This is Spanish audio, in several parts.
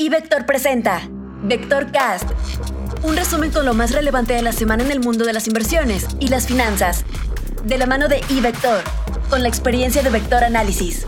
Y Vector presenta Vector Cast, un resumen con lo más relevante de la semana en el mundo de las inversiones y las finanzas, de la mano de iVector, con la experiencia de Vector Análisis.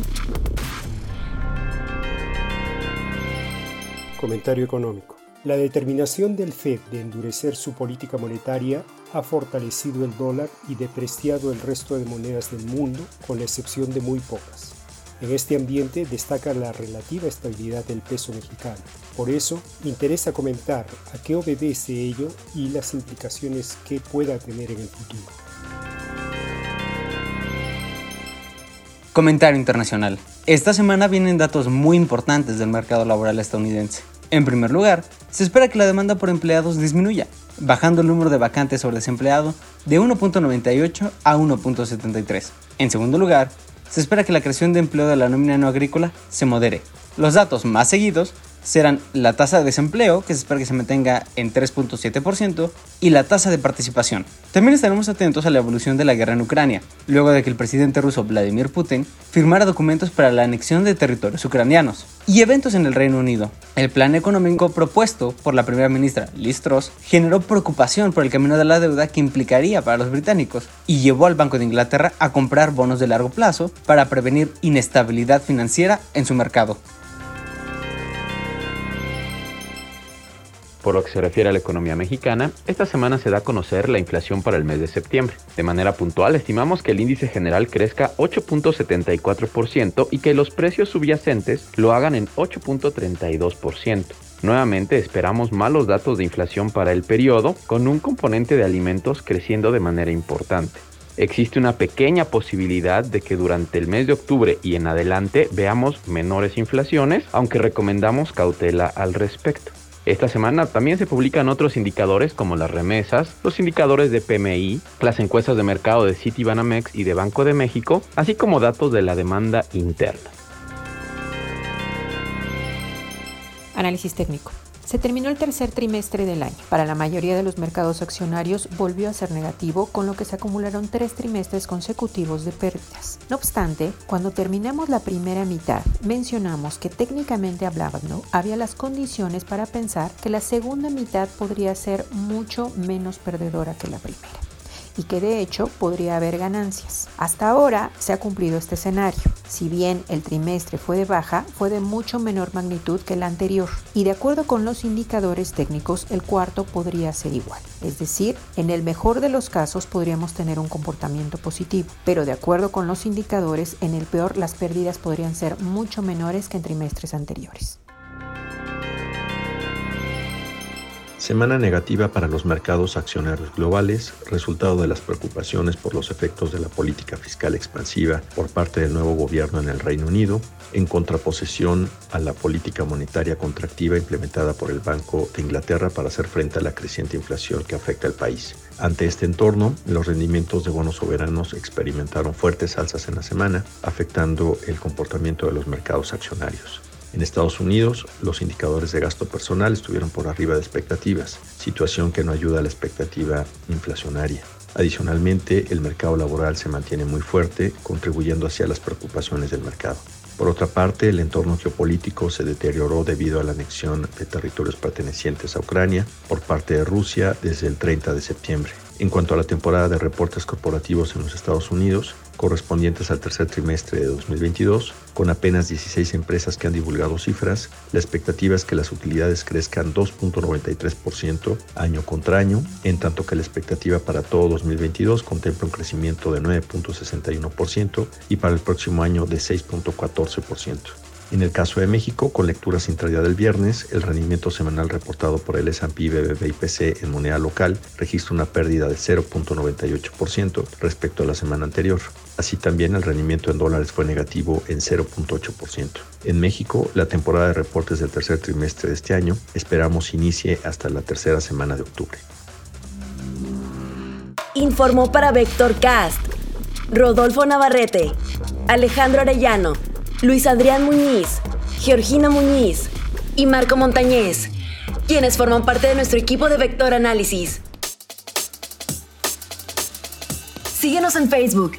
Comentario económico. La determinación del Fed de endurecer su política monetaria ha fortalecido el dólar y depreciado el resto de monedas del mundo, con la excepción de muy pocas. En este ambiente destaca la relativa estabilidad del peso mexicano. Por eso, interesa comentar a qué obedece ello y las implicaciones que pueda tener en el futuro. Comentario internacional. Esta semana vienen datos muy importantes del mercado laboral estadounidense. En primer lugar, se espera que la demanda por empleados disminuya, bajando el número de vacantes sobre desempleado de 1.98 a 1.73. En segundo lugar, se espera que la creación de empleo de la nómina no agrícola se modere. Los datos más seguidos serán la tasa de desempleo, que se espera que se mantenga en 3.7%, y la tasa de participación. También estaremos atentos a la evolución de la guerra en Ucrania, luego de que el presidente ruso Vladimir Putin firmara documentos para la anexión de territorios ucranianos, y eventos en el Reino Unido. El plan económico propuesto por la primera ministra Liz Truss generó preocupación por el camino de la deuda que implicaría para los británicos, y llevó al Banco de Inglaterra a comprar bonos de largo plazo para prevenir inestabilidad financiera en su mercado. Por lo que se refiere a la economía mexicana, esta semana se da a conocer la inflación para el mes de septiembre. De manera puntual, estimamos que el índice general crezca 8.74% y que los precios subyacentes lo hagan en 8.32%. Nuevamente esperamos malos datos de inflación para el periodo, con un componente de alimentos creciendo de manera importante. Existe una pequeña posibilidad de que durante el mes de octubre y en adelante veamos menores inflaciones, aunque recomendamos cautela al respecto. Esta semana también se publican otros indicadores como las remesas, los indicadores de PMI, las encuestas de mercado de Citibanamex y de Banco de México, así como datos de la demanda interna. Análisis técnico. Se terminó el tercer trimestre del año. Para la mayoría de los mercados accionarios volvió a ser negativo, con lo que se acumularon tres trimestres consecutivos de pérdidas. No obstante, cuando terminamos la primera mitad, mencionamos que técnicamente hablando, había las condiciones para pensar que la segunda mitad podría ser mucho menos perdedora que la primera y que de hecho podría haber ganancias. Hasta ahora se ha cumplido este escenario. Si bien el trimestre fue de baja, fue de mucho menor magnitud que el anterior y de acuerdo con los indicadores técnicos el cuarto podría ser igual. Es decir, en el mejor de los casos podríamos tener un comportamiento positivo, pero de acuerdo con los indicadores en el peor las pérdidas podrían ser mucho menores que en trimestres anteriores. Semana negativa para los mercados accionarios globales, resultado de las preocupaciones por los efectos de la política fiscal expansiva por parte del nuevo gobierno en el Reino Unido, en contraposición a la política monetaria contractiva implementada por el Banco de Inglaterra para hacer frente a la creciente inflación que afecta al país. Ante este entorno, los rendimientos de bonos soberanos experimentaron fuertes alzas en la semana, afectando el comportamiento de los mercados accionarios. En Estados Unidos, los indicadores de gasto personal estuvieron por arriba de expectativas, situación que no ayuda a la expectativa inflacionaria. Adicionalmente, el mercado laboral se mantiene muy fuerte, contribuyendo hacia las preocupaciones del mercado. Por otra parte, el entorno geopolítico se deterioró debido a la anexión de territorios pertenecientes a Ucrania por parte de Rusia desde el 30 de septiembre. En cuanto a la temporada de reportes corporativos en los Estados Unidos, correspondientes al tercer trimestre de 2022, con apenas 16 empresas que han divulgado cifras, la expectativa es que las utilidades crezcan 2.93% año contra año, en tanto que la expectativa para todo 2022 contempla un crecimiento de 9.61% y para el próximo año de 6.14%. En el caso de México, con lecturas intradía del viernes, el rendimiento semanal reportado por el S&P BBB IPC en moneda local registra una pérdida de 0.98% respecto a la semana anterior. Así también el rendimiento en dólares fue negativo en 0.8%. En México, la temporada de reportes del tercer trimestre de este año esperamos inicie hasta la tercera semana de octubre. Informó para Vector Cast Rodolfo Navarrete, Alejandro Arellano, Luis Adrián Muñiz, Georgina Muñiz y Marco Montañez, quienes forman parte de nuestro equipo de Vector Análisis. Síguenos en Facebook,